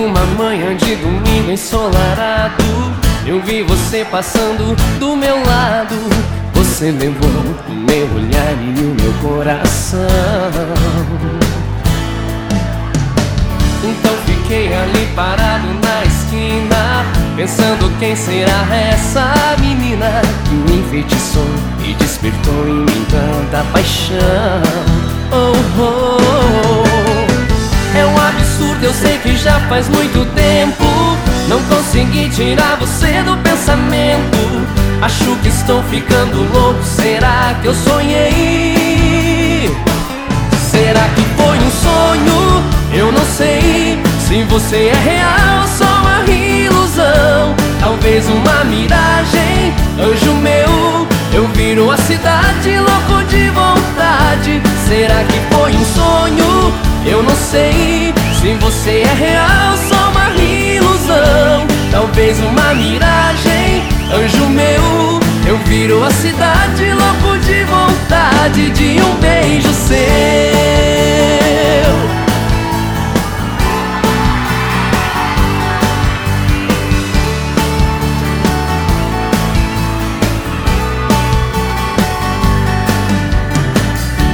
Numa manhã de domingo ensolarado. Eu vi você passando do meu lado. Você levou o meu olhar e o meu coração. Então fiquei ali parado na esquina Pensando quem será essa menina Que me enfeitiçou e despertou em mim tanta paixão. Oh, oh, absurdo, eu sei que já faz muito tempo. Não consegui tirar você do pensamento. Acho que estou ficando louco, será que eu sonhei? Será que foi um sonho? Eu não sei. Se você é real, só uma ilusão. Talvez uma miragem, anjo meu. Eu viro a cidade louco de vontade. Será que foi um sonho? Eu não sei Você é real, só uma ilusão. Talvez uma miragem, anjo meu. Eu viro a cidade louco de vontade De um beijo seu.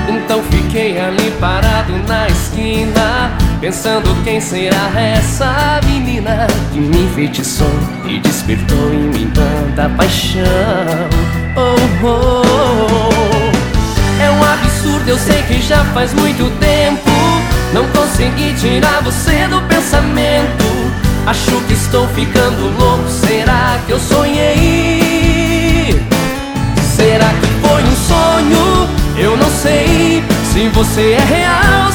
Então fiquei ali parado na esquina Pensando quem será essa menina Que me enfeitiçou e despertou em mim tanta paixão oh, oh. É um absurdo, eu sei que já faz muito tempo Não consegui tirar você do pensamento Acho que estou ficando louco, será que eu sonhei? Será que foi um sonho? Eu não sei se você é real,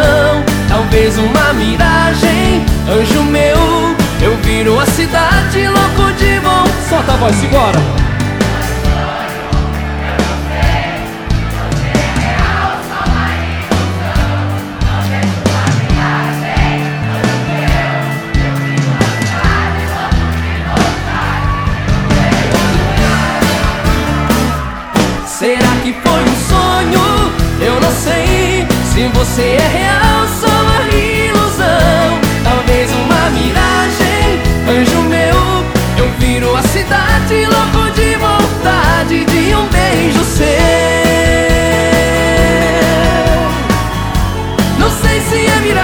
ilusão Talvez uma miragem, anjo meu Eu viro a cidade louco de vontade Solta a voz, segura! Será que foi um sonho? Eu não sei se você é real, só uma ilusão. Talvez uma miragem, anjo meu. Eu viro a cidade louco de vontade De um beijo seu. Não sei se é miragem